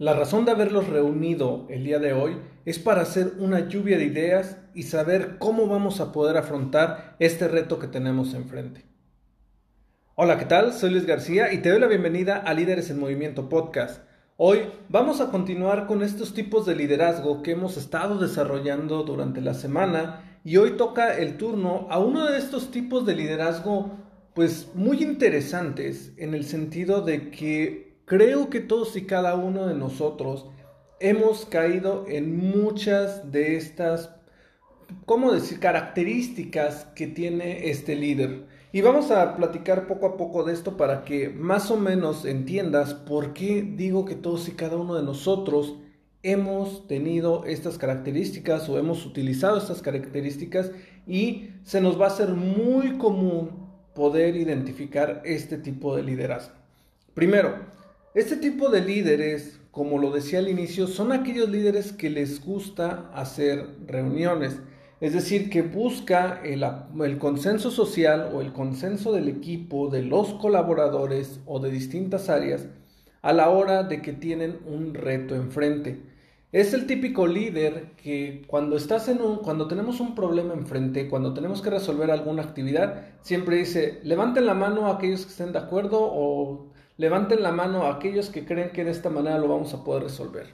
La razón de haberlos reunido el día de hoy es para hacer una lluvia de ideas y saber cómo vamos a poder afrontar este reto que tenemos enfrente. Hola, ¿qué tal? Soy Luis García y te doy la bienvenida a Líderes en Movimiento Podcast. Hoy vamos a continuar con estos tipos de liderazgo que hemos estado desarrollando durante la semana y hoy toca el turno a uno de estos tipos de liderazgo pues muy interesantes en el sentido de que Creo que todos y cada uno de nosotros hemos caído en muchas de estas, ¿cómo decir?, características que tiene este líder. Y vamos a platicar poco a poco de esto para que más o menos entiendas por qué digo que todos y cada uno de nosotros hemos tenido estas características o hemos utilizado estas características y se nos va a hacer muy común poder identificar este tipo de liderazgo. Primero, este tipo de líderes, como lo decía al inicio, son aquellos líderes que les gusta hacer reuniones, es decir, que busca el, consenso social o el consenso del equipo, de los colaboradores o de distintas áreas a la hora de que tienen un reto enfrente. Es el típico líder que cuando estás en un, cuando tenemos un problema enfrente, cuando tenemos que resolver alguna actividad, siempre dice, levanten la mano aquellos que estén de acuerdo o Levanten la mano a aquellos que creen que de esta manera lo vamos a poder resolver.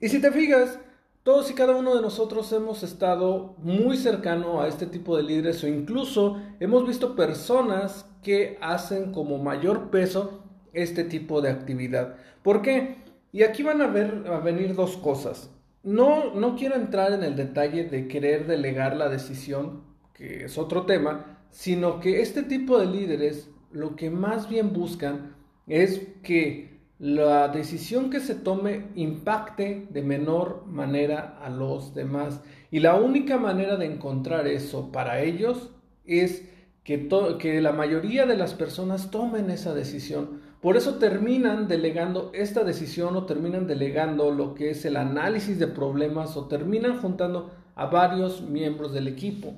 Y si te fijas, todos y cada uno de nosotros hemos estado muy cercano a este tipo de líderes o incluso hemos visto personas que hacen como mayor peso este tipo de actividad. ¿Por qué? Y aquí van a, ver, a venir dos cosas. No, no quiero entrar en el detalle de querer delegar la decisión, que es otro tema, sino que este tipo de líderes lo que más bien buscan es que la decisión que se tome impacte de menor manera a los demás. Y la única manera de encontrar eso para ellos es que, que, la mayoría de las personas tomen esa decisión. Por eso terminan delegando esta decisión o terminan delegando lo que es el análisis de problemas o terminan juntando a varios miembros del equipo.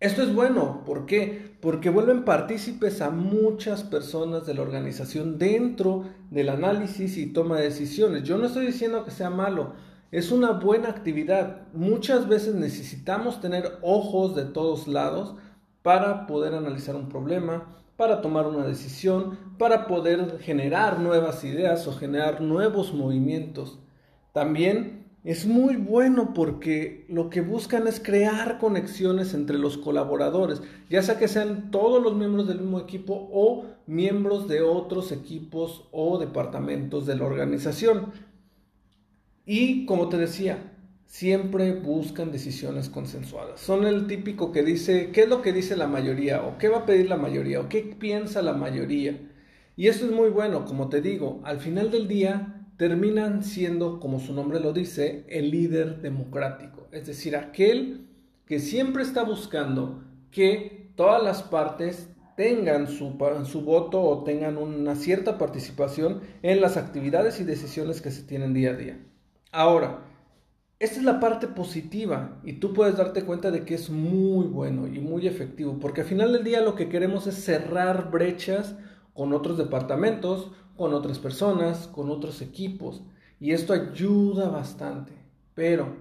Esto es bueno, ¿por qué? Porque vuelven partícipes a muchas personas de la organización dentro del análisis y toma de decisiones. Yo no estoy diciendo que sea malo, es una buena actividad. Muchas veces necesitamos tener ojos de todos lados para poder analizar un problema, para tomar una decisión, para poder generar nuevas ideas o generar nuevos movimientos. También es muy bueno porque lo que buscan es crear conexiones entre los colaboradores, ya sea que sean todos los miembros del mismo equipo o miembros de otros equipos o departamentos de la organización. Y como te decía, siempre buscan decisiones consensuadas. Son el típico que dice, ¿qué es lo que dice la mayoría? ¿O qué va a pedir la mayoría? ¿O qué piensa la mayoría? Y esto es muy bueno, como te digo, al final del día terminan siendo, como su nombre lo dice, el líder democrático, es decir, aquel que siempre está buscando que todas las partes tengan su, su, voto o tengan una cierta participación en las actividades y decisiones que se tienen día a día. Ahora, esta es la parte positiva y tú puedes darte cuenta de que es muy bueno y muy efectivo, porque al final del día lo que queremos es cerrar brechas con otros departamentos con otras personas, con otros equipos. Y esto ayuda bastante. Pero,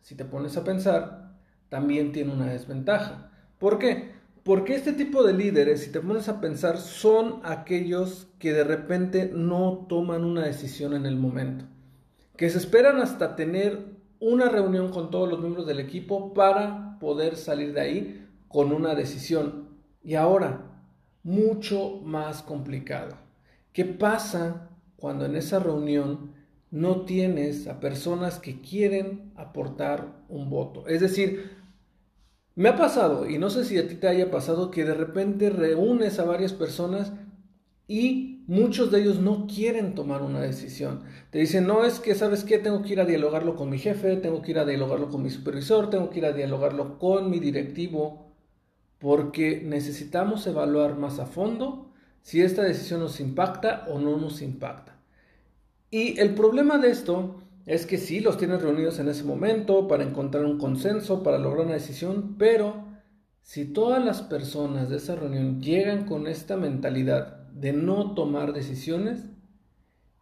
si te pones a pensar, también tiene una desventaja. ¿Por qué? Porque este tipo de líderes, si te pones a pensar, son aquellos que de repente no toman una decisión en el momento. Que se esperan hasta tener una reunión con todos los miembros del equipo para poder salir de ahí con una decisión. Y ahora, mucho más complicado. ¿Qué pasa cuando en esa reunión no tienes a personas que quieren aportar un voto. Es decir, me ha pasado, y no sé si a ti te haya pasado, que de repente reúnes a varias personas y muchos de ellos no quieren tomar una decisión. Te dicen, no es que, ¿sabes qué? Tengo que ir a dialogarlo con mi jefe, tengo que ir a dialogarlo con mi supervisor, tengo que ir a dialogarlo con mi directivo, porque necesitamos evaluar más a fondo si esta decisión nos impacta o no nos impacta. Y el problema de esto es que sí, los tienes reunidos en ese momento para encontrar un consenso, para lograr una decisión, pero si todas las personas de esa reunión llegan con esta mentalidad de no tomar decisiones,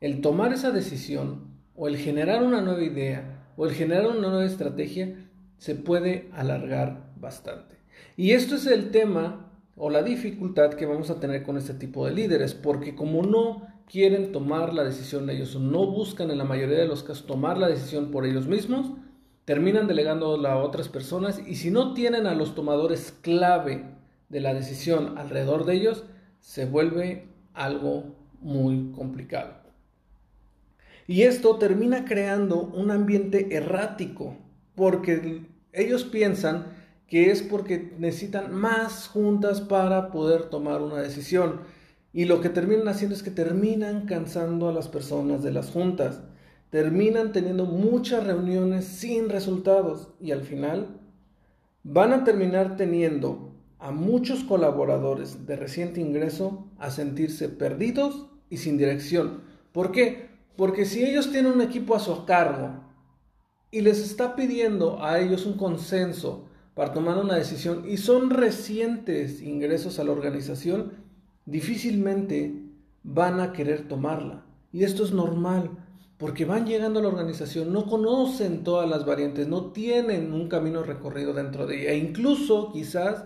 el tomar esa decisión o el generar una nueva idea o el generar una nueva estrategia se puede alargar bastante. Y esto es el tema o la dificultad que vamos a tener con este tipo de líderes, porque como no quieren tomar la decisión ellos o no buscan en la mayoría de los casos tomar la decisión por ellos mismos, terminan delegándola a otras personas y si no tienen a los tomadores clave de la decisión alrededor de ellos, se vuelve algo muy complicado. Y esto termina creando un ambiente errático, porque ellos piensan que es porque necesitan más juntas para poder tomar una decisión. Y lo que terminan haciendo es que terminan cansando a las personas de las juntas. Terminan teniendo muchas reuniones sin resultados y al final van a terminar teniendo a muchos colaboradores de reciente ingreso a sentirse perdidos y sin dirección. ¿Por qué? Porque si ellos tienen un equipo a su cargo y les está pidiendo a ellos un consenso para tomar una decisión y son recientes ingresos a la organización, difícilmente van a querer tomarla. Y esto es normal, porque van llegando a la organización, no conocen todas las variantes, no tienen un camino recorrido dentro de ella. E incluso quizás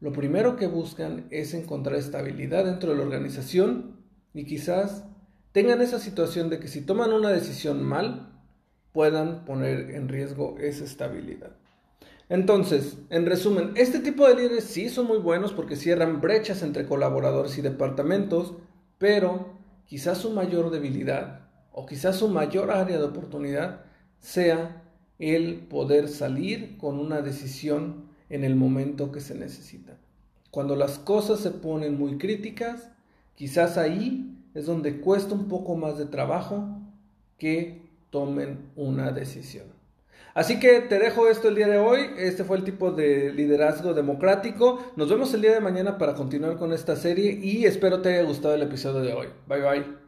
lo primero que buscan es encontrar estabilidad dentro de la organización y quizás tengan esa situación de que si toman una decisión mal, puedan poner en riesgo esa estabilidad. Entonces, en resumen, este tipo de líderes sí son muy buenos porque cierran brechas entre colaboradores y departamentos, pero quizás su mayor debilidad o quizás su mayor área de oportunidad sea el poder salir con una decisión en el momento que se necesita. Cuando las cosas se ponen muy críticas, quizás ahí es donde cuesta un poco más de trabajo que tomen una decisión. Así que te dejo esto el día de hoy. Este fue el tipo de liderazgo democrático. Nos vemos el día de mañana para continuar con esta serie y espero te haya gustado el episodio de hoy. Bye bye.